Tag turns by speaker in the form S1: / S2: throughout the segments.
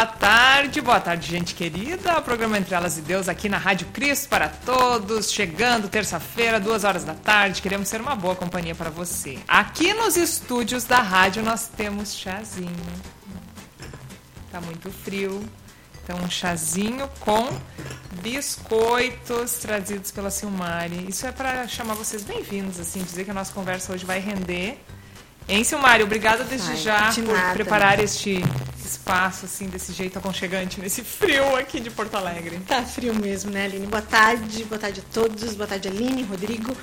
S1: Boa tarde, boa tarde, gente querida. O programa Entre Elas e Deus aqui na Rádio Cristo para todos. Chegando terça-feira, duas horas da tarde. Queremos ser uma boa companhia para você. Aqui nos estúdios da rádio nós temos chazinho. Tá muito frio. Então, um chazinho com biscoitos trazidos pela Silmari. Isso é para chamar vocês bem-vindos, assim, dizer que a nossa conversa hoje vai render. Hein, Silmari? Obrigada desde
S2: Ai,
S1: já por preparar este espaço, assim, desse jeito aconchegante, nesse frio aqui de Porto Alegre.
S2: Tá frio mesmo, né, Aline? Boa tarde, boa tarde a todos, boa tarde, Aline, Rodrigo.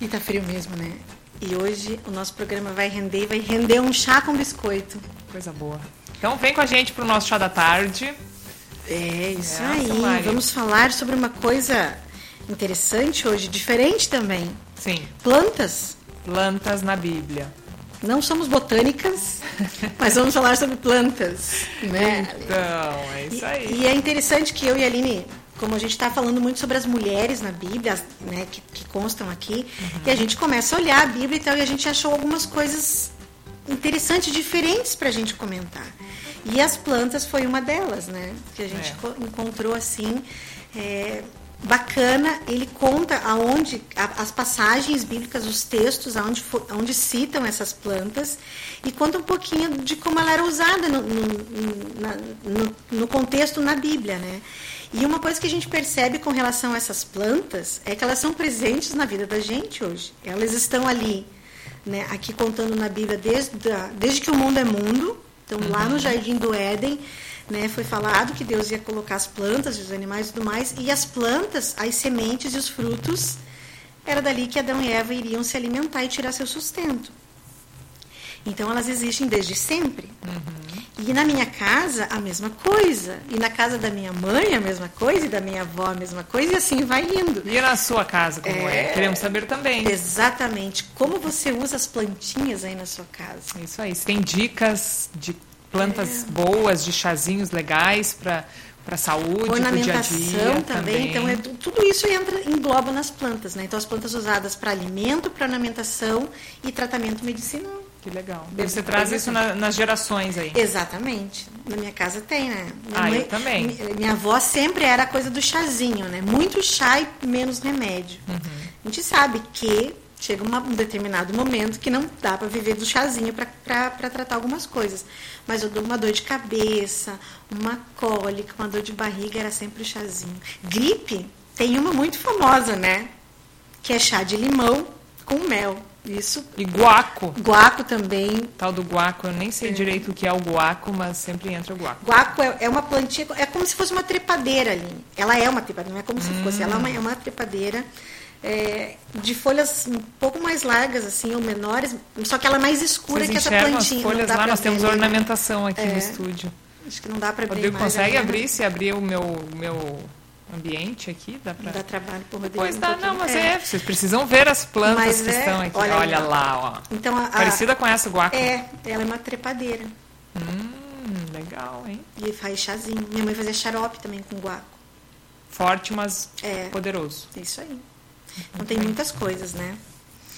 S2: E tá frio mesmo, né? E hoje o nosso programa vai render, vai render um chá com biscoito.
S1: Coisa boa. Então vem com a gente pro nosso chá da tarde.
S2: É, isso
S1: É,
S2: aí. Vamos falar sobre uma coisa interessante hoje, diferente também.
S1: Sim,
S2: Plantas.
S1: plantas na Bíblia.
S2: Não somos botânicas, mas vamos falar sobre plantas, né?
S1: Então, é isso aí.
S2: E, e é interessante que eu e a Aline, como a gente está falando muito sobre as mulheres na Bíblia, né, que, que constam aqui, e a gente começa a olhar a Bíblia e tal, e a gente achou algumas coisas interessantes, diferentes para a gente comentar. E as plantas foi uma delas, né? Que a gente
S1: É.
S2: co- encontrou assim. é, bacana, ele conta aonde a- as passagens bíblicas, os textos, aonde, fo- aonde citam essas plantas e conta um pouquinho de como ela era usada no, no- na- no- no contexto na Bíblia, né? E uma coisa que a gente percebe com relação a essas plantas é que elas são presentes na vida da gente hoje. Elas estão ali, né? Aqui contando na Bíblia desde, desde que o mundo é mundo. Então, lá no Jardim do Éden, né, foi falado que Deus ia colocar as plantas, os animais e tudo mais, e as plantas, as sementes e os frutos, era dali que Adão e Eva iriam se alimentar e tirar seu sustento. Então elas existem desde sempre. E na minha casa, a mesma coisa. E na casa da minha mãe, a mesma coisa. E da minha avó, a mesma coisa. E assim vai indo.
S1: E na sua casa, como é? Queremos saber também.
S2: Exatamente. Como você usa as plantinhas aí na sua casa?
S1: Isso aí. Se tem dicas de plantas boas, de chazinhos legais para para saúde, para o dia a
S2: Ornamentação
S1: dia
S2: também. Então, é, tu- tudo isso entra, engloba nas plantas. Né? Então, as plantas usadas para alimento, para ornamentação e tratamento medicinal.
S1: Que legal. Você traz isso na- nas gerações aí.
S2: Exatamente. Na minha casa tem, né? Minha
S1: Ah, eu também.
S2: mi- Minha avó sempre era a coisa do chazinho, né? Muito chá e menos remédio.
S1: Uhum.
S2: A gente sabe que chega uma- um determinado momento que não dá para viver do chazinho para tratar algumas coisas. Mas eu dou uma dor de cabeça, uma cólica, uma dor de barriga, era sempre o chazinho. Gripe, tem uma muito famosa, né? Que é chá de limão com mel. Isso.
S1: E guaco.
S2: Guaco também,
S1: Tal do guaco, eu nem sei direito o que é o guaco, mas sempre entra o guaco.
S2: Guaco é, é uma plantinha, é como se fosse uma trepadeira ali. Ela é uma trepadeira, não é como se fosse, ela é uma, é uma trepadeira é, de folhas um pouco mais largas, assim, ou menores, só que ela é mais escura
S1: Vocês
S2: que essa plantinha.
S1: as
S2: não
S1: folhas lá, nós temos
S2: né?
S1: ornamentação aqui no
S2: É.
S1: estúdio.
S2: Acho que não dá para
S1: O
S2: ver
S1: Rodrigo
S2: mais
S1: consegue
S2: agora.
S1: abrir? Se abrir o meu, meu ambiente aqui, dá pra...
S2: Dá trabalho pro Rodrigo.
S1: Pois
S2: um
S1: dá,
S2: pouquinho.
S1: não, mas é. vocês precisam ver as plantas
S2: Mas
S1: que
S2: é,
S1: estão aqui.
S2: olha
S1: Olha, lá, ó.
S2: Então, a,
S1: Parecida com essa guaco.
S2: É, ela é uma trepadeira.
S1: Hum, legal, hein?
S2: E faz chazinho. Minha mãe fazia xarope também com guaco.
S1: Forte, mas
S2: É.
S1: poderoso.
S2: É isso aí. Então tem muitas coisas, né?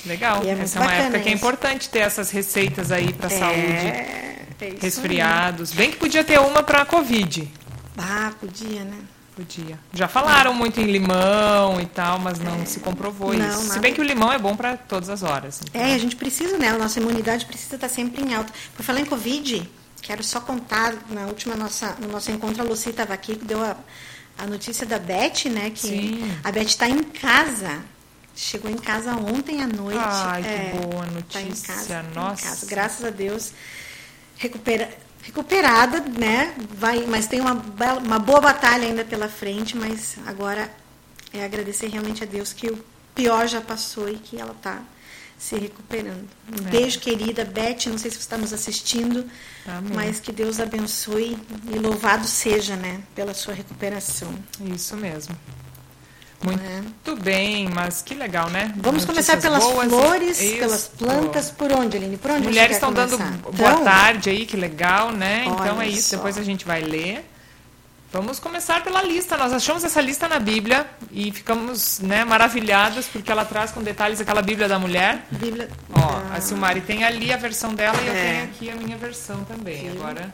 S1: Legal.
S2: É
S1: Essa é uma época que é
S2: isso.
S1: importante ter essas receitas aí saúde.
S2: É, é isso aí.
S1: Resfriados. Bem que podia ter uma pra Covid.
S2: Ah, podia, né?
S1: Podia. Já falaram muito em limão e tal, mas não se comprovou
S2: Não,
S1: isso. Se
S2: nada.
S1: bem que o limão é bom pra todas as horas. então.
S2: É, a gente precisa, né? A nossa imunidade precisa estar sempre em alta. Por falar em Covid, quero só contar, na última nossa, no nosso encontro, a Lucy estava aqui, que deu a, a notícia da Beth, né? Que
S1: Sim.
S2: a Beth está em casa. Chegou em casa ontem à noite.
S1: Ai, que
S2: é,
S1: boa
S2: tá em
S1: notícia.
S2: casa, tá em
S1: Nossa.
S2: casa. Graças a Deus. Recupera, recuperada, né? Vai, mas tem uma, uma boa batalha ainda pela frente, mas agora é agradecer realmente a Deus que o pior já passou e que ela está se recuperando. Um
S1: É.
S2: beijo, querida Beth, não sei se você está nos assistindo,
S1: Amém.
S2: mas que Deus abençoe e louvado seja, né, pela sua recuperação.
S1: Isso mesmo.
S2: É.
S1: Muito bem, mas que legal, né?
S2: Vamos
S1: Notícias
S2: começar pelas
S1: boas.
S2: flores,
S1: Isso.
S2: pelas plantas, por onde, Aline? Por onde
S1: Mulheres estão dando boa
S2: Então,
S1: tarde aí, que legal, né? então é isso,
S2: só.
S1: depois a gente vai ler. Vamos começar pela lista. Nós achamos essa lista na Bíblia e ficamos né, maravilhadas porque ela traz com detalhes aquela Bíblia da mulher.
S2: Bíblia.
S1: Ó,
S2: Ah,
S1: a Silmari tem ali a versão dela e eu
S2: É.
S1: tenho aqui a minha versão também.
S2: Sim.
S1: Agora,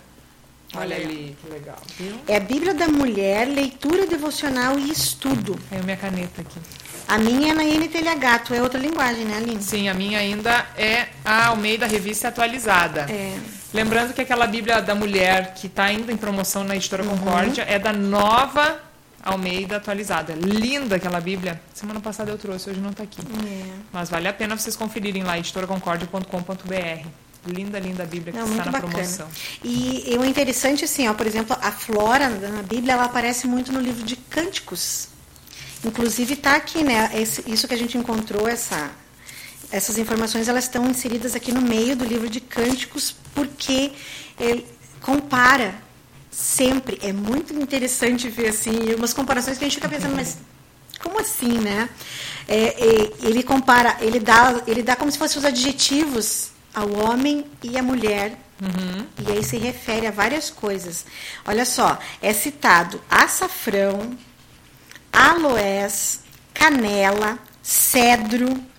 S1: Olha ali, que legal. Viu?
S2: É a Bíblia da Mulher, leitura devocional e estudo.
S1: Tenho minha caneta aqui.
S2: A minha é na NTLH, tu é outra linguagem, né, Aline?
S1: Sim, a minha ainda é a Almeida Revista Atualizada.
S2: É.
S1: Lembrando que aquela Bíblia da Mulher que está ainda em promoção na Editora
S2: Uhum.
S1: Concórdia é da nova Almeida Atualizada. Linda aquela Bíblia. Semana passada eu trouxe, hoje não está aqui.
S2: É.
S1: Mas vale a pena vocês conferirem lá, editoraconcordia.com.br. Linda, linda Bíblia que
S2: Não,
S1: está na
S2: bacana.
S1: promoção.
S2: E, e o interessante, assim, ó, por exemplo, a flora na Bíblia, ela aparece muito no livro de Cânticos. Inclusive está aqui, né? esse- isso que a gente encontrou, essa, essas informações, elas estão inseridas aqui no meio do livro de Cânticos, porque ele compara sempre. É muito interessante ver, assim, umas comparações que a gente fica pensando, mas como assim, né? É, ele compara, ele dá, ele dá como se fossem os adjetivos ao homem e à mulher. E aí se refere a várias coisas. Olha só, é citado açafrão, aloés, canela, cedro,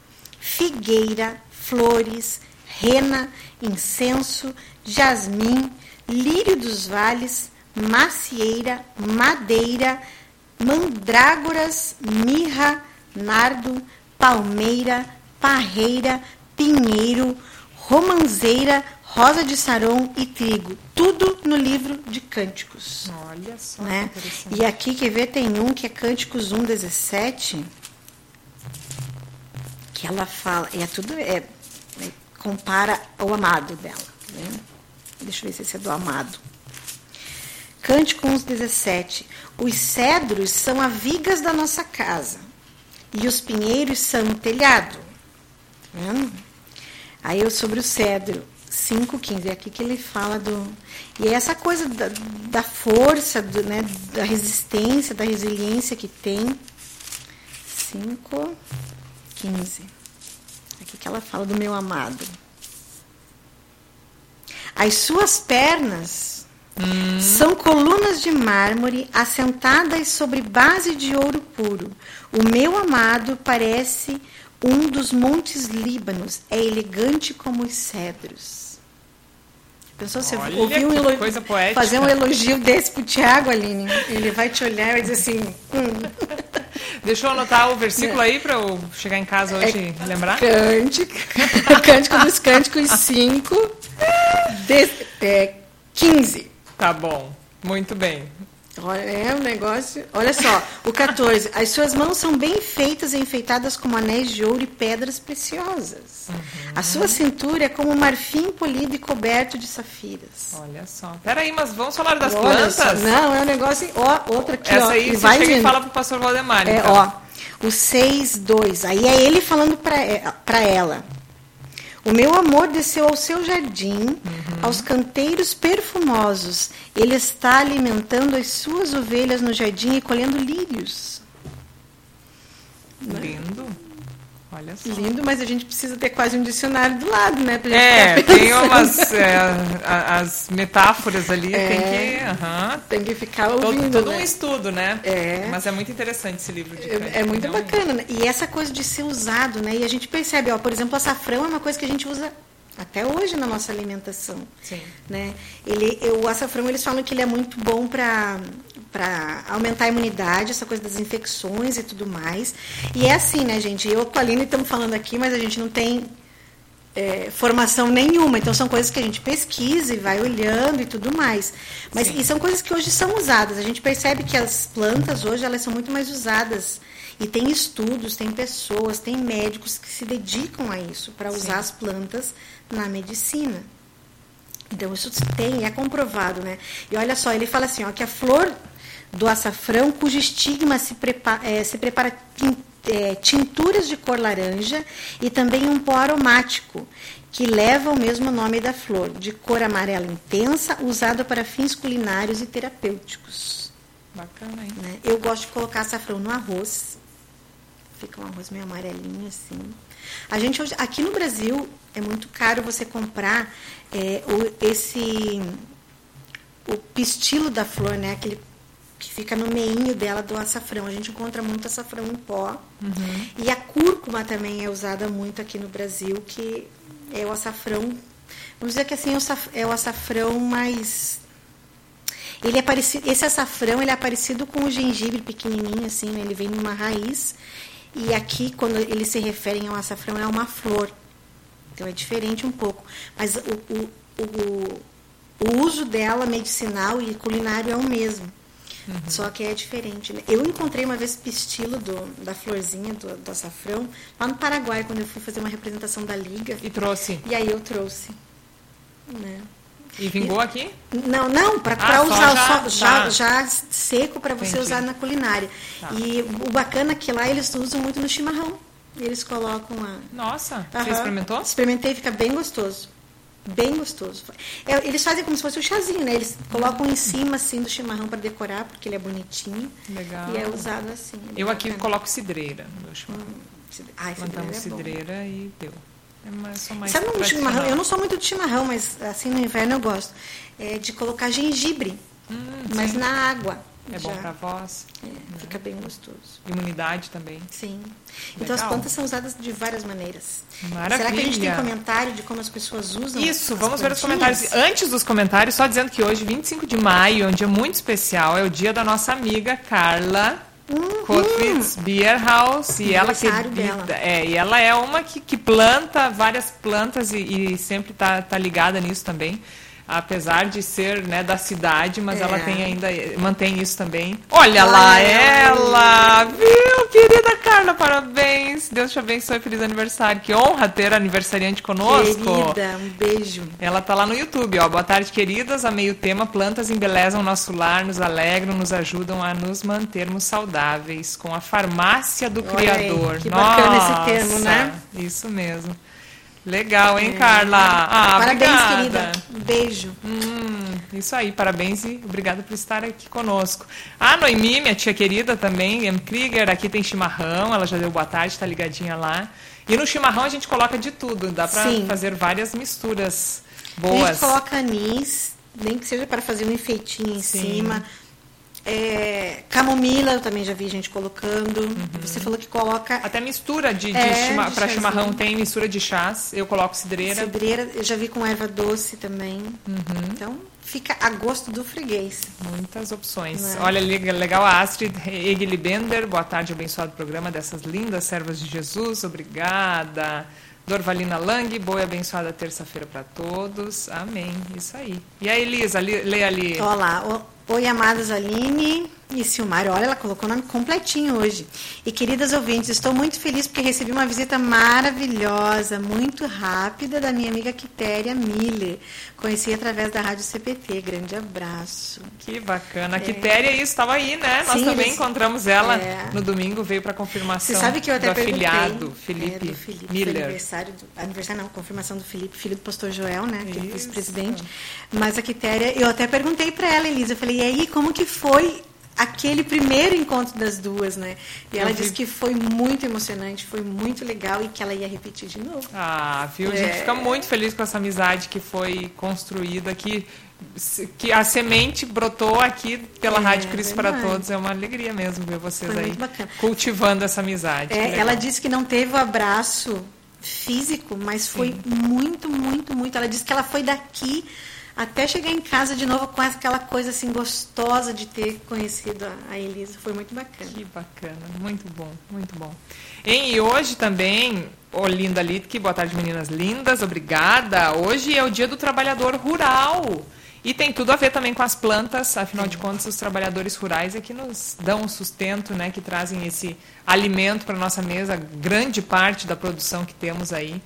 S2: figueira, flores, rena, incenso, jasmim, lírio dos vales, macieira, madeira, mandrágoras, mirra, nardo, palmeira, parreira, pinheiro, romanzeira, rosa de saron e trigo. Tudo no livro de Cânticos.
S1: Olha só
S2: Né?
S1: que.
S2: E aqui, quer ver, tem um que é Cânticos 1,17, que ela fala, é tudo, é, é, compara o amado dela. Né? Deixa eu ver se esse é do amado. Cântico 1,17. Os cedros são as vigas da nossa casa, e os pinheiros são o telhado. Vendo? Aí eu sobre o cedro, 5,15. É aqui que ele fala do. E é essa coisa da, da força, do, né, da resistência, da resiliência que tem. 5,15. Aqui que ela fala do meu amado. As suas pernas são colunas de mármore assentadas sobre base de ouro puro. O meu amado parece um dos montes Líbanos. É elegante como os cedros. Pensou você
S1: Olha,
S2: ouvir um elogio, fazer um elogio desse pro Tiago, Aline? Ele vai te olhar e vai dizer assim: hum,
S1: Deixa eu anotar o versículo aí para eu chegar em casa
S2: É
S1: hoje e lembrar.
S2: Cântico, Cântico dos Cânticos 5, de, é, 15.
S1: Tá bom. Muito bem.
S2: Olha, é um negócio. Olha só, o 14. As suas mãos são bem feitas e enfeitadas como anéis de ouro e pedras preciosas. A sua cintura é como marfim polido e coberto de safiras.
S1: Olha só. Peraí, mas vamos falar das
S2: Olha
S1: plantas?
S2: só, Não, é um negócio. Ó, outra aqui,
S1: Essa
S2: ó.
S1: aí
S2: e
S1: você
S2: vai
S1: chega e
S2: indo.
S1: fala pro pastor Valdemar.
S2: É,
S1: então.
S2: ó, o 6, 2. Aí é ele falando para ela. O meu amor desceu ao seu jardim, aos canteiros perfumosos. Ele está alimentando as suas ovelhas no jardim e colhendo lírios.
S1: Lindo. Olha só.
S2: Lindo, mas a gente precisa ter quase um dicionário do lado, né? Pra gente
S1: É, tem umas é, as metáforas ali,
S2: É.
S1: tem que. aham.
S2: Tem que ficar
S1: Todo,
S2: ouvindo.
S1: todo
S2: né?
S1: um estudo, né?
S2: É.
S1: Mas é muito interessante esse livro de
S2: É, é muito
S1: realmente.
S2: bacana, né? E essa coisa de ser usado, né? E a gente percebe, ó, por exemplo, o açafrão é uma coisa que a gente usa até hoje na nossa alimentação.
S1: Sim.
S2: Né? Ele, o açafrão, eles falam que ele é muito bom para para aumentar a imunidade, essa coisa das infecções e tudo mais. E é assim, né, gente? Eu com a Aline estamos falando aqui, mas a gente não tem é, formação nenhuma. Então são coisas que a gente pesquisa e vai olhando e tudo mais. Mas
S1: Sim.
S2: e são coisas que hoje são usadas. A gente percebe que as plantas hoje elas são muito mais usadas. E tem estudos, tem pessoas, tem médicos que se dedicam a isso, para usar as plantas na medicina. Então isso tem, é comprovado, né? E olha só, ele fala assim, ó, que a flor do açafrão, cujo estigma se, prepa, eh, se prepara eh, tinturas de cor laranja e também um pó aromático, que leva o mesmo nome da flor, de cor amarela intensa, usado para fins culinários e terapêuticos.
S1: Bacana, hein?
S2: né? Eu gosto de colocar açafrão no arroz. Fica um arroz meio amarelinho assim. A gente hoje, aqui no Brasil é muito caro você comprar é, o, esse o pistilo da flor, né? Aquele que fica no meinho dela do açafrão. A gente encontra muito açafrão em pó. E a cúrcuma também é usada muito aqui no Brasil, que é o açafrão. Vamos dizer que assim é o é o açafrão mais Ele é parecido, esse açafrão ele é parecido com o gengibre pequenininho assim, né? ele vem numa raiz e aqui quando eles se referem ao açafrão é uma flor. Então é diferente um pouco, mas o, o, o, o uso dela medicinal e culinário é o mesmo. Uhum. Só que é diferente. Né? Eu encontrei uma vez pistilo do, da florzinha do, do açafrão lá no Paraguai, quando eu fui fazer uma representação da Liga.
S1: E trouxe?
S2: E aí eu trouxe. Né?
S1: E vingou aqui?
S2: Não, não, para ah, usar já, só, já, tá. já seco para você usar na culinária. Tá. E o bacana é que lá eles usam muito no chimarrão. Eles colocam a.
S1: Nossa, uhum. você experimentou?
S2: Experimentei, fica bem gostoso. Bem gostoso. É, eles fazem como se fosse um chazinho, né? Eles colocam em cima assim do chimarrão para decorar, porque ele é bonitinho.
S1: Legal.
S2: E é usado assim.
S1: É eu aqui coloco cidreira no meu chimarrão. Hum, Ai, Plantamos cidreira, é cidreira e deu.
S2: Sabe um chimarrão? Eu não sou muito de chimarrão, mas assim no inverno eu gosto. É de colocar gengibre, hum, mas sim. na água.
S1: É já. bom para voz.
S2: É, né? Fica bem gostoso.
S1: Imunidade também.
S2: Sim. Legal. Então as plantas são usadas de várias maneiras.
S1: Maravilha.
S2: Será que a gente tem comentário de como as pessoas usam?
S1: Isso, vamos ver os comentários. Antes dos comentários, só dizendo que hoje, 25 de maio, é um dia muito especial, é o dia da nossa amiga Carla. Uhum. Kotwitz Beer House e ela que é, e ela é uma que, que planta várias plantas e, e sempre está tá ligada nisso também apesar de ser né, da cidade, mas é. ela tem ainda mantém isso também. Olha, Olha lá ela, viu, querida Carla, parabéns. Deus te abençoe, feliz aniversário. Que honra ter aniversariante conosco.
S2: Querida, um beijo.
S1: Ela tá lá no YouTube, ó. Boa tarde, queridas. A meio tema, plantas embelezam nosso lar, nos alegram, nos ajudam a nos mantermos saudáveis com a farmácia do Olha Criador. Aí,
S2: que Nossa, bacana esse termo, né?
S1: Isso mesmo. Legal, hein, é. Carla?
S2: Ah, parabéns, obrigada. querida. Um beijo.
S1: Hum, isso aí, parabéns e obrigada por estar aqui conosco. A Noemi, minha tia querida também, M. Krieger, aqui tem chimarrão, ela já deu boa tarde, está ligadinha lá. E no chimarrão a gente coloca de tudo, dá para fazer várias misturas boas.
S2: A gente coloca anis, nem que seja para fazer um enfeitinho em Sim. cima. É, camomila, eu também já vi gente colocando. Uhum. Você falou que coloca.
S1: Até mistura de, de, é, chima, para chimarrão tem mistura de chás. Eu coloco cidreira.
S2: Cidreira, eu já vi com erva doce também. Uhum. Então, fica a gosto do freguês.
S1: Muitas opções. É? Olha, legal a Astrid Egli Bender. Boa tarde, abençoado programa dessas lindas servas de Jesus. Obrigada. Dorvalina Lang, boa e abençoada terça-feira para todos. Amém. Isso aí. E aí, Elisa, lê ali.
S2: Olá. Oi, amadas Aline e Silmar. Olha, ela colocou o nome completinho hoje. E queridas ouvintes, estou muito feliz porque recebi uma visita maravilhosa, muito rápida, da minha amiga Quitéria Miller. Conheci através da Rádio CPT. Grande abraço.
S1: Que bacana. A é. Quitéria, isso, estava aí, né? Nós Sim, também eles... encontramos ela é. no domingo, veio para confirmação
S2: Você sabe que eu até
S1: do afiliado, Felipe,
S2: é, do Felipe
S1: Miller.
S2: Aniversário, do, aniversário não, confirmação do Felipe, filho do pastor Joel, né? Que é vice-presidente. Mas a Quitéria, eu até perguntei para ela, Elisa, eu falei, e aí, como que foi aquele primeiro encontro das duas, né? E ela disse que foi muito emocionante, foi muito legal e que ela ia repetir de novo.
S1: Ah, viu? A gente é... fica muito feliz com essa amizade que foi construída aqui. Que a semente brotou aqui pela é, Rádio Cristo para Todos. É uma alegria mesmo ver vocês foi aí cultivando essa amizade.
S2: É, ela disse que não teve o abraço físico, mas foi Sim. muito, muito, muito. Ela disse que ela foi daqui até chegar em casa de novo com aquela coisa assim gostosa de ter conhecido a Elisa. Foi muito bacana.
S1: Que bacana, muito bom, muito bom. E hoje também, ô Linda Litke, boa tarde meninas lindas, obrigada. Hoje é o dia do trabalhador rural. E tem tudo a ver também com as plantas, afinal de contas, os trabalhadores rurais é que nos dão o sustento, né, que trazem esse alimento para nossa mesa, grande parte da produção que temos aí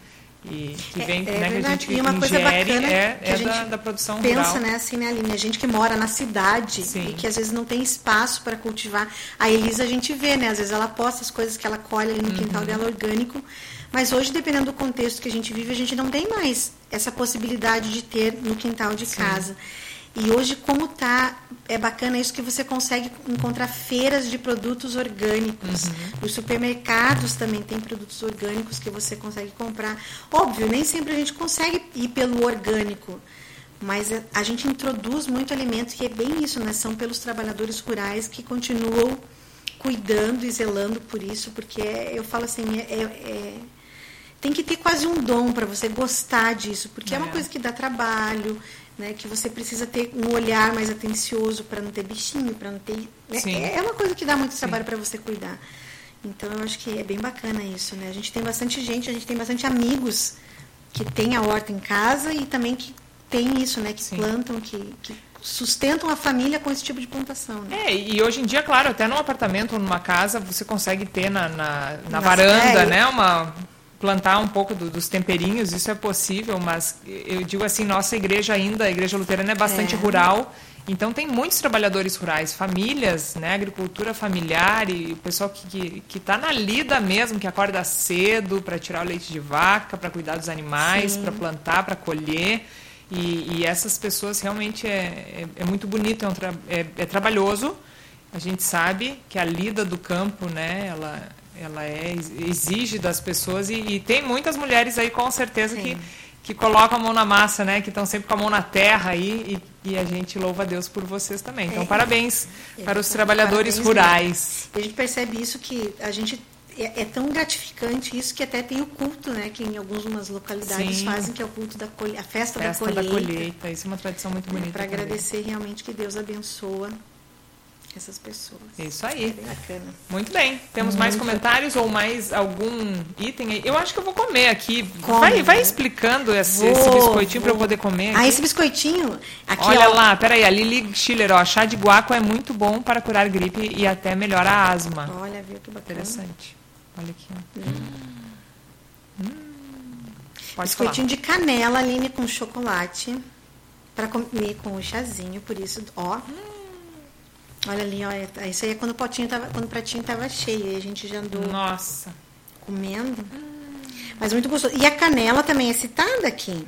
S1: e que vem, é, é né, que a gente e uma coisa bacana é, é da, da, produção
S2: pensa,
S1: rural.
S2: né, assim, né, Aline? A gente que mora na cidade Sim. e que às vezes não tem espaço para cultivar. A Elisa a gente vê, né? Às vezes ela posta as coisas que ela colhe ali no uhum. quintal dela orgânico. Mas hoje, dependendo do contexto que a gente vive, a gente não tem mais essa possibilidade de ter no quintal de Sim. casa. E hoje, como tá, é bacana isso que você consegue encontrar feiras de produtos orgânicos. Uhum. Os supermercados também têm produtos orgânicos que você consegue comprar. Óbvio, nem sempre a gente consegue ir pelo orgânico, mas a gente introduz muito alimento e é bem isso, né? São pelos trabalhadores rurais que continuam cuidando e zelando por isso, porque é, eu falo assim, é, é, é tem que ter quase um dom para você gostar disso, porque é. é uma coisa que dá trabalho, né? Que você precisa ter um olhar mais atencioso para não ter bichinho, para não ter. Né? É uma coisa que dá muito trabalho para você cuidar. Então eu acho que é bem bacana isso, né? A gente tem bastante gente, a gente tem bastante amigos que tem a horta em casa e também que tem isso, né? Que
S1: Sim.
S2: plantam, que, que sustentam a família com esse tipo de plantação. Né?
S1: É, e hoje em dia, claro, até num apartamento ou numa casa, você consegue ter na, na, na varanda,
S2: é,
S1: né? Uma, plantar um pouco do- dos temperinhos, isso é possível, mas eu digo assim, nossa igreja ainda, a igreja luterana é bastante
S2: É.
S1: rural, então tem muitos trabalhadores rurais, famílias, né? Agricultura familiar e o pessoal que, que, que tá na lida mesmo, que acorda cedo para tirar o leite de vaca, para cuidar dos animais, para plantar, para colher. E, e essas pessoas realmente é, é, é muito bonito, é, um tra- é- é trabalhoso. A gente sabe que a lida do campo, né, ela, ela é, exige das pessoas e, e tem muitas mulheres aí com certeza que,
S2: Sim.
S1: que colocam a mão na massa, né, que estão sempre com a mão na terra aí e, e a gente louva a Deus por vocês também. Então,
S2: É.
S1: parabéns para os
S2: Exatamente.
S1: trabalhadores
S2: Parabéns
S1: rurais.
S2: E a gente percebe isso que a gente é, é tão gratificante isso que até tem o culto, né? Que em algumas localidades
S1: Sim.
S2: fazem que é o culto da colhe a festa,
S1: Festa
S2: da
S1: da
S2: colheita,
S1: colheita, isso é uma tradição muito bonita.
S2: para agradecer realmente que Deus abençoa essas pessoas.
S1: Isso
S2: É
S1: aí.
S2: bem bacana.
S1: Muito bem. Temos mais comentários ou mais algum item aí? Eu acho que eu vou comer aqui.
S2: Come.
S1: Vai, vai explicando esse, esse
S2: Vou,
S1: biscoitinho para eu poder comer.
S2: Ah,
S1: aqui.
S2: esse biscoitinho aqui
S1: Olha
S2: ó,
S1: lá, peraí, a Lili Schiller, ó, chá de guaco é muito bom para curar gripe e até melhora a asma.
S2: Olha, viu que bacana.
S1: Interessante. Olha aqui, ó. Hum. Pode
S2: Biscoitinho de canela, Aline, com chocolate. Para comer com o chazinho, por isso, ó. Olha ali, ó. é- Isso aí é quando o potinho tava, quando o pratinho tava cheio. E a gente já andou.
S1: Nossa.
S2: comendo. Mas muito gostoso. E a canela também é citada aqui.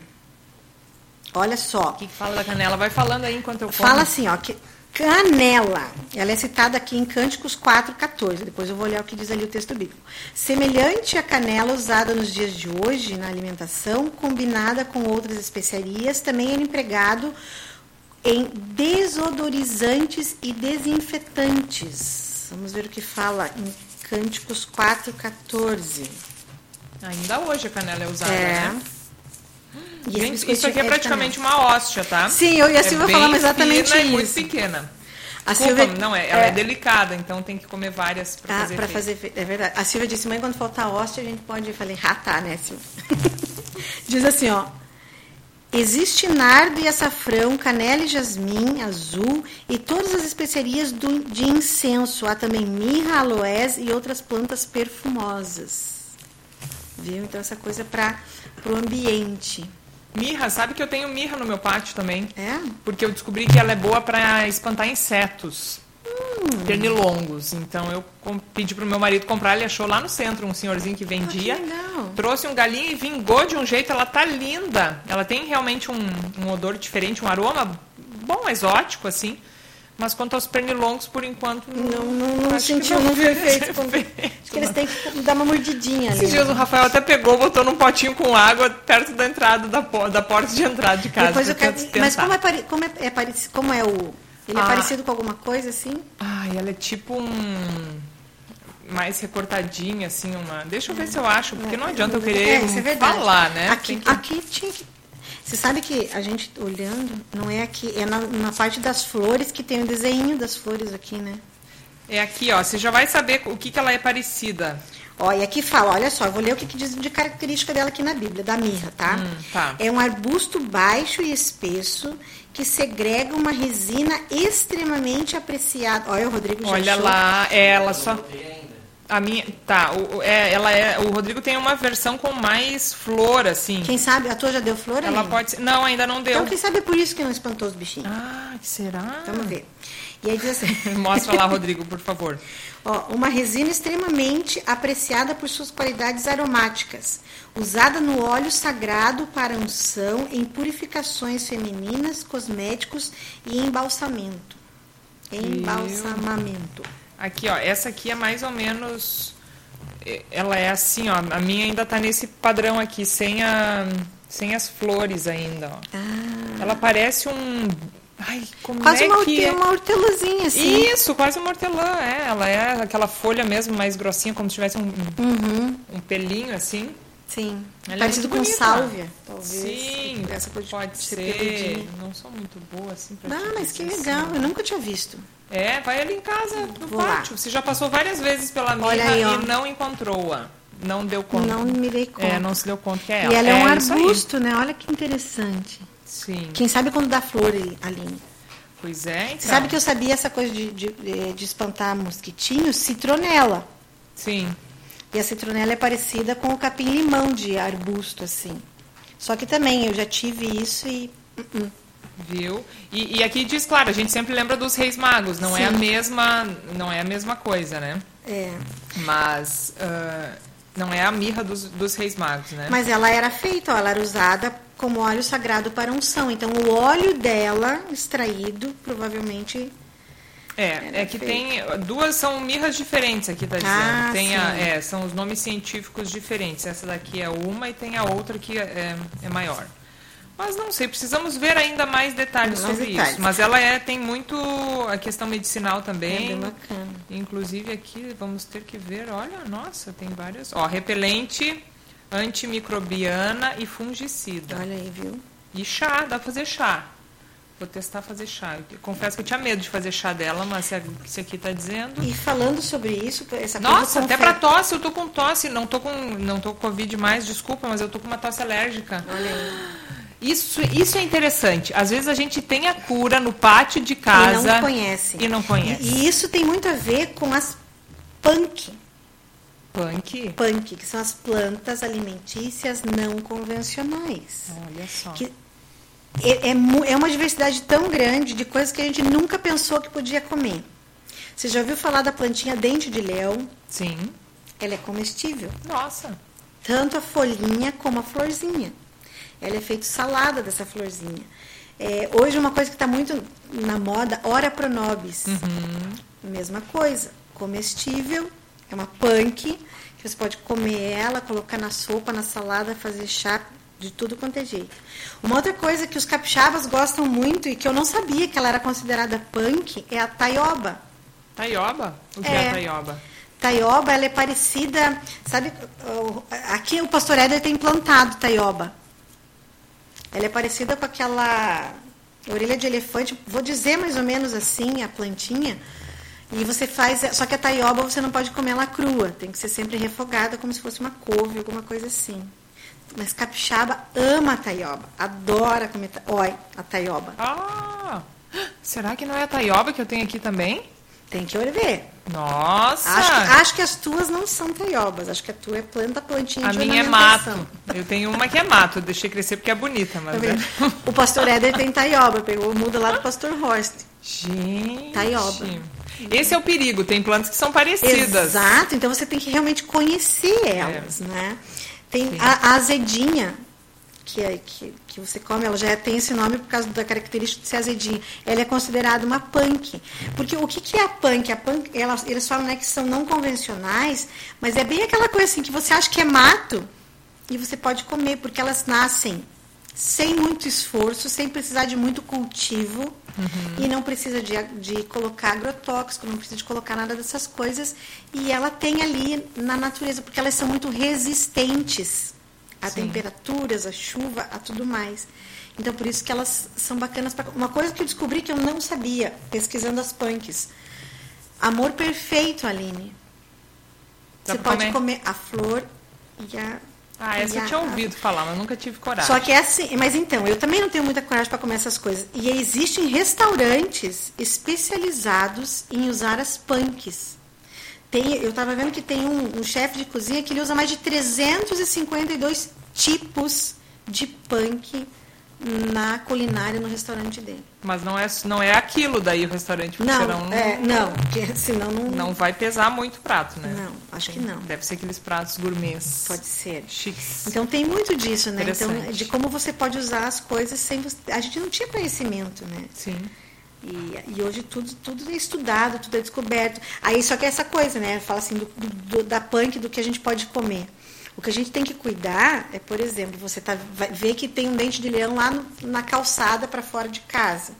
S2: Olha só.
S1: O que que fala da canela? Vai falando aí enquanto eu como.
S2: Fala assim, ó, que canela. Ela é citada aqui em Cânticos 4:14. Depois eu vou olhar o que diz ali o texto bíblico. Semelhante à canela usada nos dias de hoje na alimentação, combinada com outras especiarias, também era empregado em desodorizantes e desinfetantes. Vamos ver o que fala em Cânticos 4:14.
S1: Ainda hoje a canela é usada,
S2: É.
S1: né?
S2: E
S1: Gente, isso aqui é
S2: de
S1: praticamente uma hóstia, tá?
S2: Sim, eu e a Silvia
S1: bem
S2: falamos exatamente
S1: fina e muito
S2: isso.
S1: pequena.
S2: A
S1: Desculpa,
S2: Silvia-
S1: não, é, ela é.
S2: é.
S1: delicada, então tem que comer várias para
S2: Ah,
S1: fazer
S2: fazer. É verdade. A Silvia disse, mãe, quando faltar hóstia, a gente pode. Eu falei, ah, tá, né, Silvia? Diz assim, ó. Existe nardo e açafrão, canela e jasmim azul e todas as especiarias do- de incenso. Há também mirra, aloés e outras plantas perfumosas. Viu? Então, essa coisa para o ambiente.
S1: Mirra, sabe que eu tenho mirra no meu pátio também?
S2: É?
S1: Porque eu descobri que ela é boa para espantar insetos.
S2: Hum.
S1: Pernilongos. Então eu pedi pro meu marido comprar, ele achou lá no centro um senhorzinho que vendia.
S2: Ah, que.
S1: Trouxe um galinho e vingou de um jeito, ela tá linda. Ela tem realmente um, um odor diferente, um aroma bom, exótico, assim. Mas quanto aos pernilongos, por enquanto,
S2: Não, não, não
S1: que
S2: sentiu, não viu efeito. com-
S1: efeito,
S2: Acho que eles têm que dar uma mordidinha ali.
S1: Esses dias o Rafael até pegou, botou num potinho com água perto da entrada da, da porta de entrada de casa.
S2: Depois eu quero... Mas como é, pare... como é, é como é o. Ele é
S1: Ah.
S2: parecido com alguma coisa assim?
S1: Ai, ela é tipo um. Mais recortadinha, assim, uma. Deixa eu ver se eu acho, porque não adianta eu querer
S2: É, é
S1: falar, né?
S2: Aqui,
S1: que-
S2: aqui tinha que. Você sabe que a gente olhando, não é aqui, é na, na parte das flores que tem o desenho das flores aqui, né?
S1: É aqui, ó. Você já vai saber o que, que ela é parecida.
S2: Ó, e aqui fala, olha só, eu vou ler o que, que diz de característica dela aqui na Bíblia, da mirra, tá?
S1: Hum, tá.
S2: É um arbusto baixo e espesso que segrega uma resina extremamente apreciada. Olha, o Rodrigo já
S1: Olha
S2: achou.
S1: lá, é, ela só. A minha. Tá, o, é, ela é. O Rodrigo tem uma versão com mais flor, assim.
S2: Quem sabe, a tua já deu flor
S1: Ela
S2: ainda?
S1: pode. Não, ainda não deu.
S2: Então, quem sabe é por isso que não espantou os bichinhos.
S1: Ah, que será?
S2: Vamos ver. E aí diz assim...
S1: Mostra lá, Rodrigo, por favor.
S2: Ó, uma resina extremamente apreciada por suas qualidades aromáticas, usada no óleo sagrado para unção, em purificações femininas, cosméticos e embalsamento. Embalsamamento.
S1: Aqui, ó, essa aqui é mais ou menos. eh, Ela é assim, ó. A minha ainda tá nesse padrão aqui, sem, a, sem as flores ainda, ó.
S2: Ah,
S1: Ela parece um. Ai, como
S2: quase
S1: é
S2: uma,
S1: que é?
S2: uma hortelãzinha, assim.
S1: Isso, quase uma hortelã, é. Ela é aquela folha mesmo mais grossinha, como se tivesse um,
S2: Uhum.
S1: um pelinho assim.
S2: Sim.
S1: Ela é
S2: Parecido
S1: muito
S2: com
S1: bonita.
S2: sálvia, talvez.
S1: Sim,
S2: Essa pode,
S1: pode
S2: ser
S1: ser. Não sou muito boa assim pra
S2: Não,
S1: te
S2: mas que
S1: dizer
S2: legal.
S1: assim.
S2: Eu nunca tinha visto.
S1: É, vai ali em casa, no
S2: Vou lá.
S1: pátio. Você já passou várias vezes pela
S2: Olha aí,
S1: e não encontrou-a. Não deu conta.
S2: Não me dei conta.
S1: É, não se deu conta que é ela.
S2: E ela é, um
S1: isso aí.
S2: arbusto, né? Olha que interessante.
S1: Sim.
S2: Quem sabe quando dá flor, Aline?
S1: Pois é, então.
S2: Sabe que eu sabia essa coisa de, de, de espantar mosquitinhos? Citronela.
S1: Sim.
S2: E a citronela é parecida com o capim-limão de arbusto, assim. Só que também eu já tive isso e. uh-uh.
S1: Viu? E, e aqui diz, claro, a gente sempre lembra dos reis magos. Não é a mesma, não é a mesma coisa, né?
S2: É.
S1: Mas ah, não é a mirra dos, dos reis magos, né?
S2: Mas ela era feita, ó, ela era usada como óleo sagrado para unção. Então o óleo dela, extraído, provavelmente.
S1: É, é que
S2: feito.
S1: tem duas são mirras diferentes aqui tá dizendo.
S2: Ah,
S1: tem a, é, são os nomes científicos diferentes. Essa daqui é uma e tem a outra que é, é maior. Mas não sei, precisamos ver ainda mais detalhes
S2: Mais
S1: sobre
S2: detalhes.
S1: isso. Mas ela é tem muito a questão medicinal
S2: É
S1: também.
S2: bem bacana.
S1: Inclusive aqui vamos ter que ver, olha, nossa, tem vários. Ó, repelente, antimicrobiana e fungicida.
S2: Olha aí, viu?
S1: E chá, dá pra fazer chá. Vou testar fazer chá. Eu confesso que eu tinha medo de fazer chá dela, mas se, se aqui tá dizendo.
S2: E falando sobre isso, essa
S1: Nossa,
S2: coisa
S1: até pra tosse, eu tô com tosse, não tô com, não tô com Covid mais, desculpa, mas eu tô com uma tosse alérgica.
S2: Olha aí.
S1: Isso, isso é interessante. Às vezes a gente tem a cura no pátio de casa
S2: E não conhece.
S1: e não conhece.
S2: E, e isso tem muito a ver com as punk.
S1: Punk.
S2: Punk, que são as plantas alimentícias não convencionais.
S1: Olha só.
S2: Que é, é é uma diversidade tão grande de coisas que a gente nunca pensou que podia comer. Você já ouviu falar da plantinha dente de leão?
S1: Sim.
S2: Ela é comestível.
S1: Nossa.
S2: Tanto a folhinha como a florzinha. Ela é feita salada dessa florzinha. É, hoje uma coisa que está muito na moda, ora pronobis. Mesma coisa, comestível, é uma punk, que você pode comer ela, colocar na sopa, na salada, fazer chá, de tudo quanto é jeito. Uma outra coisa que os capixabas gostam muito e que eu não sabia que ela era considerada punk é a taioba.
S1: Taioba? O que é,
S2: É.
S1: taioba?
S2: Taioba, ela é parecida, sabe, aqui o pastor Éder tem plantado taioba. Ela é parecida com aquela orelha de elefante, vou dizer mais ou menos assim, a plantinha. E você faz, só que a taioba você não pode comer ela crua, tem que ser sempre refogada como se fosse uma couve, alguma coisa assim. Mas capixaba ama a taioba, adora comer ta- Oi, a taioba.
S1: Ah! Será que não é a taioba que eu tenho aqui também?
S2: Tem que ver.
S1: Nossa!
S2: Acho, que- acho que as tuas não são taiobas, acho que a tua é planta plantinha
S1: a
S2: de
S1: minha é mato. Eu tenho uma que é mato, eu deixei crescer porque é bonita, mas
S2: Tá
S1: é...
S2: vendo? O pastor Éder tem taioba, pegou muda lá do pastor Horst.
S1: Gente!
S2: Taioba.
S1: Esse é o perigo, tem plantas que são parecidas.
S2: Exato, então você tem que realmente conhecer elas, né? Tem
S1: Sim.
S2: a, a azedinha, que, é, que, que você come, ela já tem esse nome por causa da característica de ser azedinha. Ela é considerada uma punk. Porque o que, que é a punk? A punk elas, eles falam né, que são não convencionais, mas é bem aquela coisa assim que você acha que é mato e você pode comer, porque elas nascem sem muito esforço, sem precisar de muito cultivo e não precisa de, de colocar agrotóxico, não precisa de colocar nada dessas coisas. E ela tem ali na natureza, porque elas são muito resistentes a
S1: Sim.
S2: temperaturas, a chuva, a tudo mais. Então, por isso que elas são bacanas. Pra... Uma coisa que eu descobri que eu não sabia, pesquisando as punks. Amor perfeito, Aline.
S1: Dá
S2: Você pode
S1: comer?
S2: comer a flor e a.
S1: Ah, essa eu tinha ouvido falar, mas nunca tive coragem.
S2: Só que é assim, mas então, eu também não tenho muita coragem para comer essas coisas. E existem restaurantes especializados em usar as punks. Tem, eu estava vendo que tem um, um chefe de cozinha que ele usa mais de 352 tipos de punk na culinária no restaurante dele.
S1: Mas não é, não é aquilo daí o restaurante, porque
S2: Não,
S1: senão
S2: é, não, porque senão não,
S1: não vai pesar muito o prato, né?
S2: Não, acho que não.
S1: Deve ser aqueles pratos gourmets.
S2: pode ser.
S1: Chiques.
S2: Então tem muito disso, né? Então, de como você pode usar as coisas sem você... A gente não tinha conhecimento, né?
S1: Sim.
S2: E, e hoje tudo, tudo é estudado, tudo é descoberto. Aí só que é essa coisa, né? Fala assim, do, do- da punk, do que a gente pode comer. O que a gente tem que cuidar é, por exemplo, você tá, vai ver que tem um dente de leão lá no- na calçada para fora de casa.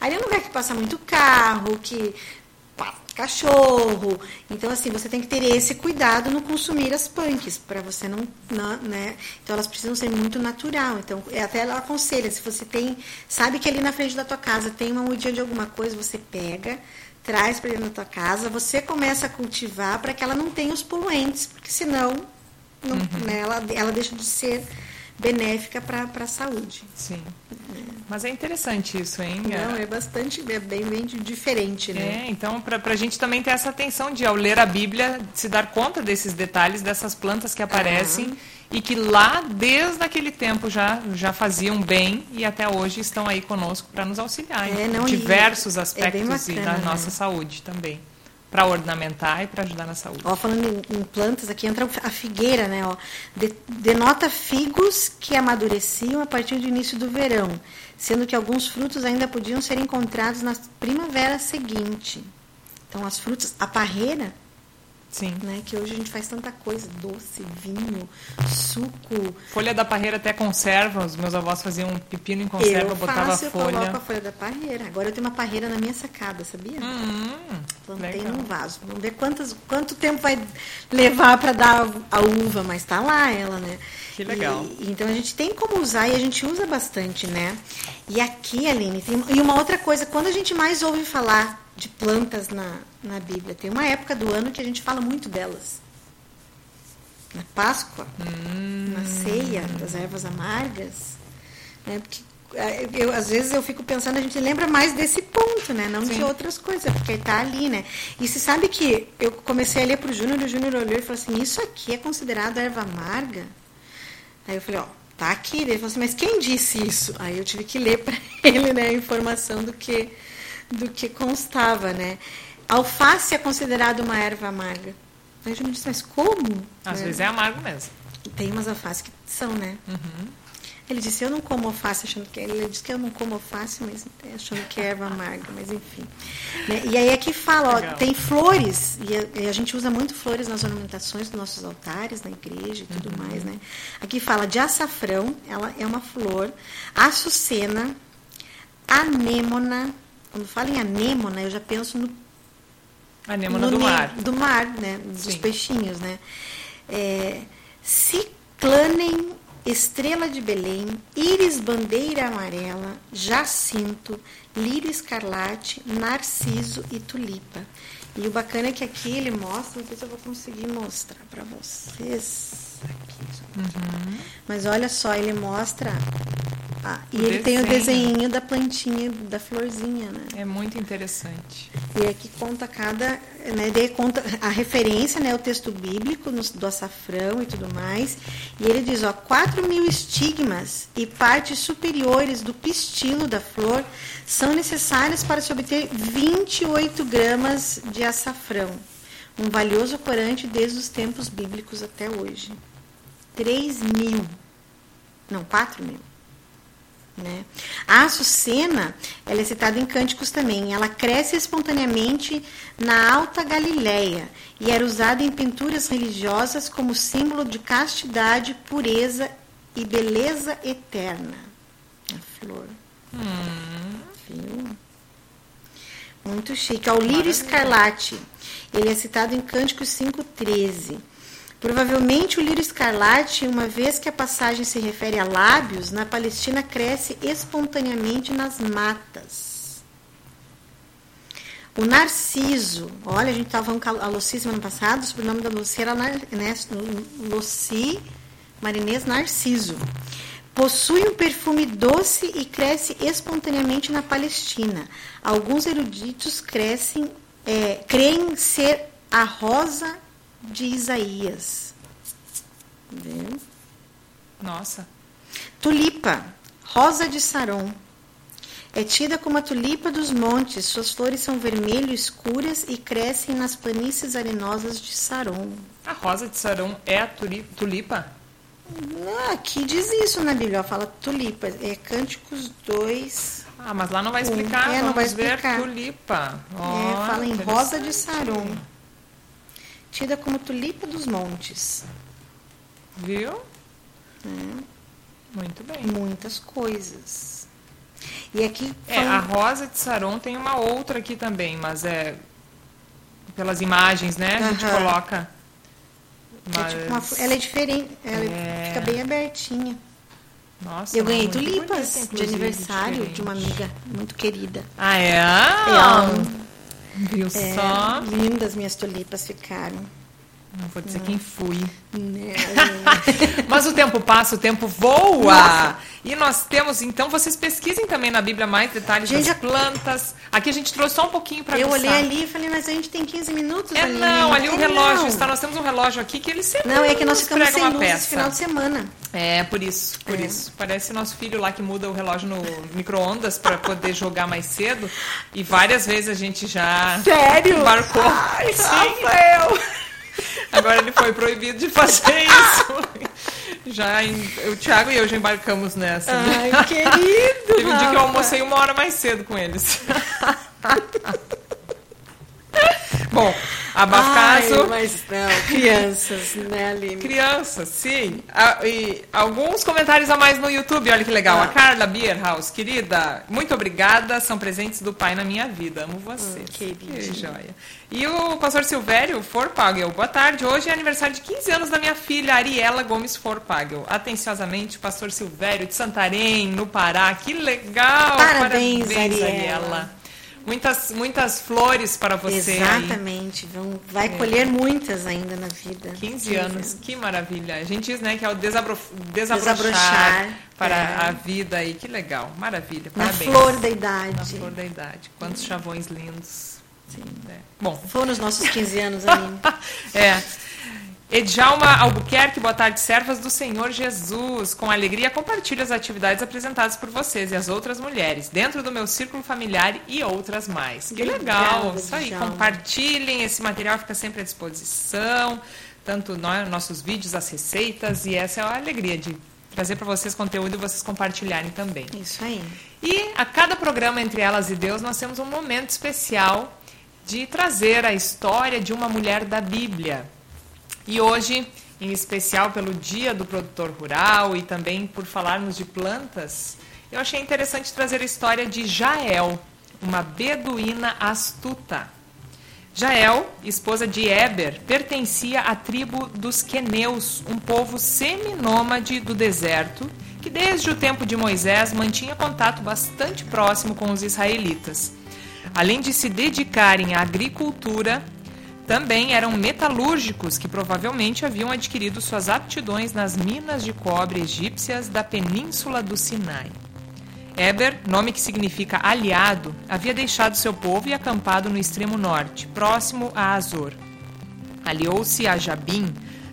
S2: Aí é um lugar que passa muito carro, que cachorro. Então, assim, você tem que ter esse cuidado no consumir as punks, para você não, não, né? Então, elas precisam ser muito natural. Então, é, até ela aconselha, se você tem, sabe que ali na frente da tua casa tem uma mudinha de alguma coisa, você pega, traz para dentro da tua casa, você começa a cultivar para que ela não tenha os poluentes, porque senão não, uhum. né, ela, ela deixa de ser benéfica para a saúde.
S1: Sim. Mas é interessante isso, hein?
S2: Não, é bastante, é bem, bem diferente, né?
S1: É, então, para a gente também ter essa atenção de, ao ler a Bíblia, se dar conta desses detalhes, dessas plantas que aparecem e que lá, desde aquele tempo, já, já faziam bem e até hoje estão aí conosco para nos auxiliar é, em diversos é aspectos é bacana, e na né? nossa saúde também para ornamentar e para ajudar na saúde.
S2: Ó, falando em, plantas, aqui entra a figueira, né? Ó, de, denota figos que amadureciam a partir do início do verão, sendo que alguns frutos ainda podiam ser encontrados na primavera seguinte. Então, as frutas, a parreira
S1: Sim.
S2: Né? Que hoje a gente faz tanta coisa, doce, vinho, suco.
S1: Folha da parreira até conserva. Os meus avós faziam um pepino em conserva,
S2: eu
S1: botava
S2: faço,
S1: folha. Eu
S2: coloco a folha da parreira. Agora eu tenho uma parreira na minha sacada, sabia?
S1: Hum,
S2: Plantei legal. num vaso. Vamos ver quantas, quanto tempo vai levar para dar a uva, mas tá lá ela, né?
S1: Que legal.
S2: E, então a gente tem como usar e a gente usa bastante, né? E aqui, Aline, tem, e uma outra coisa, quando a gente mais ouve falar de plantas na, na Bíblia. Tem uma época do ano que a gente fala muito delas. Na Páscoa,
S1: hum.
S2: na ceia das ervas amargas. Né? Porque é, eu, às vezes eu fico pensando, a gente lembra mais desse ponto, né? Não Sim. de outras coisas, porque está ali, né? E se sabe que eu comecei a ler para o Júnior e o Júnior olhou e falou assim, isso aqui é considerado erva amarga? Aí eu falei, ó, tá aqui. Ele falou assim, mas quem disse isso? Aí eu tive que ler para ele né, a informação do que do que constava, né? Alface é considerado uma erva amarga. Aí eu me disse, mas como?
S1: Às é. vezes é amargo mesmo.
S2: Tem umas alfaces que são, né?
S1: Uhum.
S2: Ele disse, eu não como alface achando que... Ele disse que eu não como alface, mas achando que é erva amarga, mas enfim. Né? E aí aqui fala, ó, tem flores, e a, a, gente usa muito flores nas ornamentações dos nossos altares, na igreja e tudo uhum. mais, né? Aqui fala de açafrão, ela é uma flor, açucena, anêmona, quando falo em anêmona, eu já penso no.
S1: Anêmona no do mar.
S2: Do mar, né? Dos Sim. peixinhos, né? É, ciclanem, estrela de Belém, íris bandeira amarela, jacinto, lírio escarlate, narciso e tulipa. E o bacana é que aqui ele mostra, não sei se eu vou conseguir mostrar para vocês. Aqui,
S1: uhum.
S2: Mas olha só, ele mostra ah, e ele tem o desenho da plantinha, da florzinha, né?
S1: É muito interessante.
S2: E aqui conta cada, né, daí conta a referência, né, o texto bíblico no, do açafrão e tudo mais. E ele diz, ó, 4 mil estigmas e partes superiores do pistilo da flor são necessárias para se obter 28 gramas de açafrão, um valioso corante desde os tempos bíblicos até hoje. 3 mil, não, 4 mil. Né? A açucena ela é citada em cânticos também. Ela cresce espontaneamente na Alta Galileia e era usada em pinturas religiosas como símbolo de castidade, pureza e beleza eterna. A flor.
S1: Hum.
S2: Viu? Muito chique. O lírio escarlate. Ele é citado em Cânticos 5,13. Provavelmente o lírio escarlate, uma vez que a passagem se refere a lábios, na Palestina cresce espontaneamente nas matas. O narciso, olha, a gente estava falando com a Lucy semana passada, o sobrenome da Lucy era né, Lucy Marinês Narciso. Possui um perfume doce e cresce espontaneamente na Palestina. Alguns eruditos crescem, é, creem ser a rosa de Isaías. Viu?
S1: Nossa.
S2: Tulipa, rosa de Saron. É tida como a tulipa dos montes. Suas flores são vermelho escuras e crescem nas planícies arenosas de Saron.
S1: A rosa de Saron é a tulipa?
S2: Aqui diz isso na Bíblia, fala tulipa. É Cânticos 2.
S1: Ah, mas lá não vai explicar.
S2: É,
S1: não
S2: vai explicar.
S1: tulipa.
S2: Oh, é, fala em rosa de Saron tida como tulipa dos montes.
S1: Viu?
S2: É.
S1: Muito bem.
S2: Muitas coisas. E aqui.
S1: É, a rosa de Saron tem uma outra aqui também, mas é pelas imagens, né? A gente coloca.
S2: É tipo uma
S1: Mas-
S2: ela é diferente, ela
S1: É.
S2: fica bem abertinha.
S1: Nossa,
S2: Eu ganhei tulipas
S1: bonita,
S2: de aniversário de uma
S1: diferente.
S2: amiga muito querida.
S1: Ah, é? Viu
S2: É,
S1: só?
S2: lindas minhas tulipas ficaram.
S1: Não vou dizer quem fui. Mas o tempo passa, o tempo voa.
S2: Nossa.
S1: E nós temos, então, vocês pesquisem também na Bíblia mais detalhes
S2: Gente,
S1: das plantas. Aqui a gente trouxe só um pouquinho para
S2: Eu olhei ali e falei, mas a gente tem 15 minutos
S1: É
S2: ali.
S1: não, ali o relógio
S2: não.
S1: está. Nós temos um relógio aqui que ele sempre
S2: Não, é que nós ficamos sem
S1: uma
S2: luz
S1: peça.
S2: final de semana.
S1: É, por isso, por
S2: É.
S1: isso. Parece nosso filho lá que muda o relógio no micro-ondas para poder jogar mais cedo. E várias vezes a gente já
S2: Sério?
S1: embarcou.
S2: Ai,
S1: Sim.
S2: Rafael!
S1: Agora ele foi proibido de fazer isso. Já em- o Thiago e eu já embarcamos nessa.
S2: Ai, querido!
S1: Teve um dia que eu almocei uma hora mais cedo com eles. Bom, caso.
S2: mas não, crianças, né, Aline?
S1: Crianças, sim. Ah, e alguns comentários a mais no YouTube, olha que legal.
S2: Ah.
S1: A Carla Bierhaus, querida, muito obrigada. São presentes do pai na minha vida. Amo você.
S2: Hum, queridinha.
S1: que joia. E o pastor Silvério Forpagel, boa tarde. Hoje é aniversário de 15 anos da minha filha, Ariela Gomes Forpagel. Atenciosamente, pastor Silvério de Santarém, no Pará. Que legal!
S2: Parabéns, Ariela.
S1: Muitas, muitas flores para você.
S2: Exatamente. Vão, vai colher muitas ainda na vida.
S1: 15 anos, que maravilha. A gente diz, né, que é o desabro... desabrochar,
S2: Desabrochar,
S1: para
S2: é.
S1: a vida aí. Que legal, maravilha.
S2: Na
S1: Parabéns.
S2: flor da idade.
S1: Na flor da idade. Quantos chavões lindos. Sim. Bom,
S2: Foram os nossos 15 anos, Aline.
S1: é. Edjalma Albuquerque, boa tarde, servas do Senhor Jesus. Com alegria compartilho as atividades apresentadas por vocês e as outras mulheres, dentro do meu círculo familiar e outras mais. Que legal!
S2: Obrigada,
S1: Isso aí,
S2: Djalma.
S1: compartilhem, esse material fica sempre à disposição, tanto nós, nossos vídeos, as receitas, e essa é a alegria de trazer para vocês conteúdo e vocês compartilharem também.
S2: Isso aí.
S1: E a cada programa Entre Elas e Deus, nós temos um momento especial de trazer a história de uma mulher da Bíblia. E hoje, em especial pelo Dia do Produtor Rural e também por falarmos de plantas, eu achei interessante trazer a história de Jael, uma beduína astuta. Jael, esposa de Eber, pertencia à tribo dos queneus, um povo seminômade do deserto, que desde o tempo de Moisés mantinha contato bastante próximo com os israelitas. Além de se dedicarem à agricultura, também eram metalúrgicos que provavelmente haviam adquirido suas aptidões nas minas de cobre egípcias da península do Sinai. Eber, nome que significa aliado, havia deixado seu povo e acampado no extremo norte, próximo a Azor. Aliou-se a Jabim,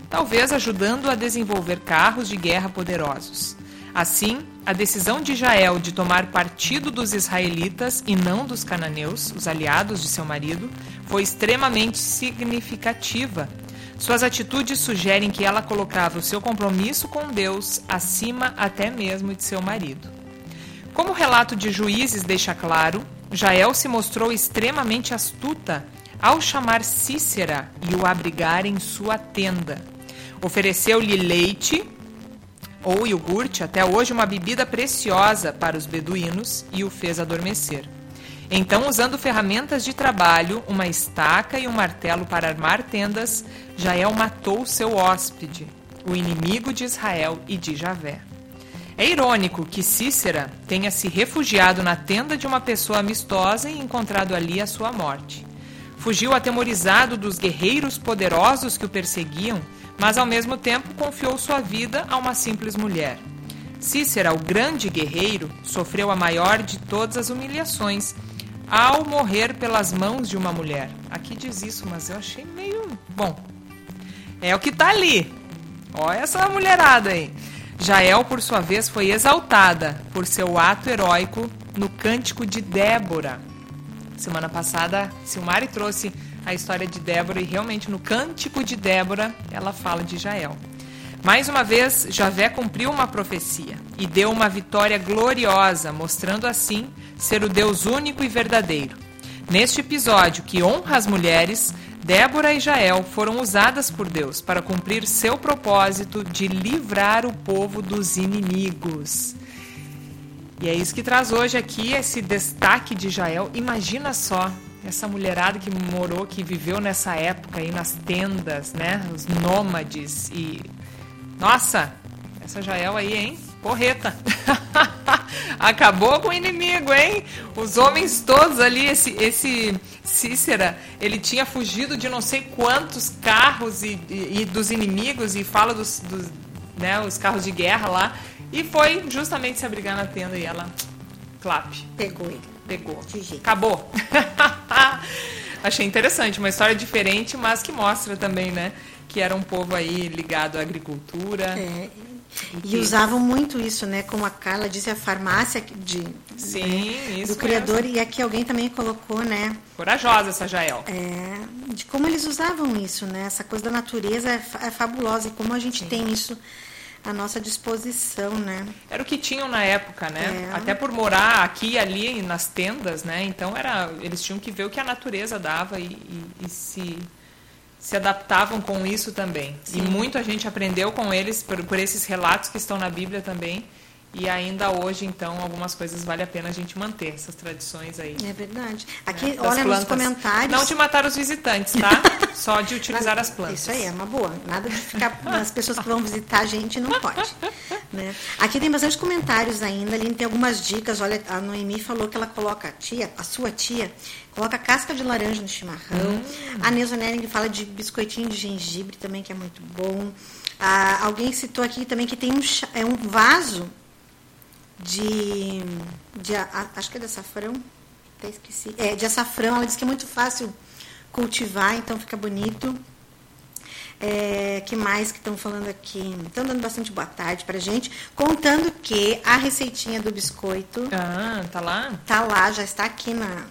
S1: talvez ajudando a desenvolver carros de guerra poderosos. Assim, a decisão de Jael de tomar partido dos israelitas e não dos cananeus, os aliados de seu marido, foi extremamente significativa. Suas atitudes sugerem que ela colocava o seu compromisso com Deus acima até mesmo de seu marido. Como o relato de Juízes deixa claro, Jael se mostrou extremamente astuta ao chamar Cícera e o abrigar em sua tenda. Ofereceu-lhe leite ou iogurte, até hoje uma bebida preciosa para os beduínos, e o fez adormecer. Então, usando ferramentas de trabalho, uma estaca e um martelo para armar tendas, Jael matou seu hóspede, o inimigo de Israel e de Javé. É irônico que Cícera tenha se refugiado na tenda de uma pessoa amistosa e encontrado ali a sua morte. Fugiu atemorizado dos guerreiros poderosos que o perseguiam, mas ao mesmo tempo confiou sua vida a uma simples mulher. Cícera, o grande guerreiro, sofreu a maior de todas as humilhações ao morrer pelas mãos de uma mulher. Aqui diz isso, mas eu achei meio. Bom, é o que tá ali. Olha essa mulherada aí. Jael, por sua vez, foi exaltada por seu ato heróico no Cântico de Débora. Semana passada, Silmari trouxe a história de Débora e realmente no Cântico de Débora ela fala de Jael. Mais uma vez, Javé cumpriu uma profecia e deu uma vitória gloriosa, mostrando assim ser o Deus único e verdadeiro. Neste episódio que honra as mulheres, Débora e Jael foram usadas por Deus para cumprir seu propósito de livrar o povo dos inimigos. E é isso que traz hoje aqui esse destaque de Jael. Imagina só, essa mulherada que morou, que viveu nessa época aí nas tendas, né? Os nômades e. Nossa, essa Jael aí, hein? Porreta. Acabou com o inimigo, hein? Os homens todos ali, esse, esse Cícera, ele tinha fugido de não sei quantos carros e, e, e dos inimigos, e fala dos, dos né, os carros de guerra lá, e foi justamente se abrigar na tenda e ela, clap.
S2: Pegou ele.
S1: Pegou. Acabou. Achei interessante, uma história diferente, mas que mostra também, né? Que era um povo aí ligado à agricultura.
S2: É, e usavam muito isso, né? Como a Carla disse, a farmácia de,
S1: Sim,
S2: né? do criador. E aqui alguém também colocou, né?
S1: Corajosa essa Jael.
S2: É, de como eles usavam isso, né? Essa coisa da natureza é, é fabulosa. E como a gente Sim. tem isso à nossa disposição, né?
S1: Era o que tinham na época, né? É. Até por morar aqui e ali nas tendas, né? Então era, eles tinham que ver o que a natureza dava e, e, e se se adaptavam com isso também. Sim. E muito a gente aprendeu com eles por, por esses relatos que estão na Bíblia também. E ainda hoje, então, algumas coisas vale a pena a gente manter, essas tradições aí.
S2: É verdade. Aqui, né? olha plantas. nos comentários.
S1: Não de matar os visitantes, tá? Só de utilizar as plantas.
S2: Isso aí, é uma boa. Nada de ficar. as pessoas que vão visitar a gente não pode. Né? Aqui tem bastante comentários ainda. Ali tem algumas dicas. Olha, a Noemi falou que ela coloca a tia, a sua tia, coloca casca de laranja no chimarrão. Hum. A Neuza Nering fala de biscoitinho de gengibre também, que é muito bom. Ah, alguém citou aqui também que tem um, é um vaso de, de acho que é de açafrão, até esqueci. É, de açafrão, ela diz que é muito fácil cultivar, então fica bonito. É, que mais que estão falando aqui? Estão dando bastante boa tarde pra gente, contando que a receitinha do biscoito.
S1: Ah, tá lá?
S2: Tá lá, já está aqui na,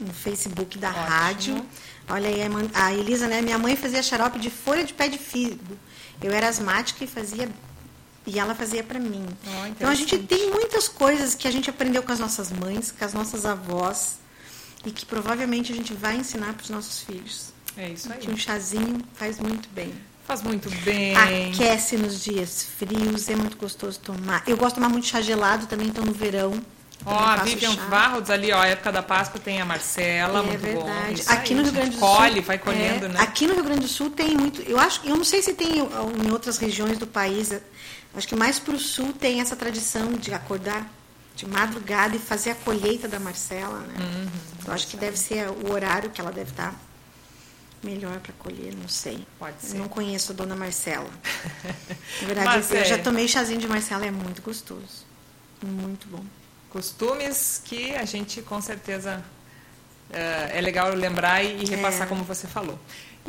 S2: no Facebook da Ótimo. rádio. Olha aí, a Elisa, né? Minha mãe fazia xarope de folha de pé de figo. Eu era asmática e fazia e ela fazia para mim. Oh, então a gente tem muitas coisas que a gente aprendeu com as nossas mães, com as nossas avós e que provavelmente a gente vai ensinar para os nossos filhos.
S1: É isso aí.
S2: Que um chazinho faz muito bem.
S1: Faz muito bem.
S2: Aquece nos dias frios, é muito gostoso tomar. Eu gosto de tomar muito chá gelado também, então no verão.
S1: Ó, oh, a Vivian Varros ali, ó, época da Páscoa tem a Marcela, é, muito verdade. bom.
S2: aqui aí, no Rio Grande do
S1: colhe,
S2: Sul.
S1: vai colhendo, é, né?
S2: Aqui no Rio Grande do Sul tem muito. Eu acho, eu não sei se tem em outras regiões do país Acho que mais para o sul tem essa tradição de acordar de madrugada e fazer a colheita da Marcela, né? Uhum, Eu acho que deve ser o horário que ela deve estar melhor para colher, não sei.
S1: Pode ser.
S2: Eu não conheço a dona Marcela. Na verdade, eu, é. já tomei chazinho de Marcela, é muito gostoso. Muito bom.
S1: Costumes que a gente com certeza é, é legal lembrar e repassar é. como você falou.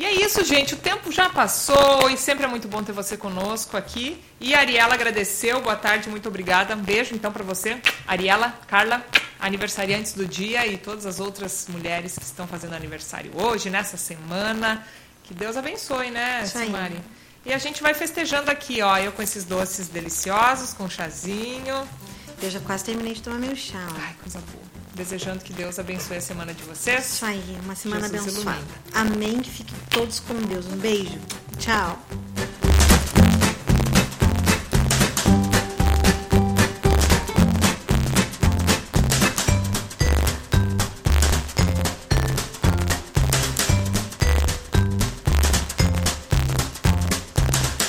S1: E é isso, gente. O tempo já passou e sempre é muito bom ter você conosco aqui. E a Ariela agradeceu. Boa tarde, muito obrigada. Um beijo então para você, Ariela, Carla, aniversariantes do dia e todas as outras mulheres que estão fazendo aniversário hoje, nessa semana. Que Deus abençoe, né, Simari? E a gente vai festejando aqui, ó. Eu com esses doces deliciosos, com chazinho.
S2: Eu já quase terminei de tomar meu chá.
S1: Ai, coisa boa desejando que Deus abençoe a semana de vocês.
S2: Isso aí, uma semana Jesus abençoada. Ilumina. Amém. Que fiquem todos com Deus. Um beijo. Tchau.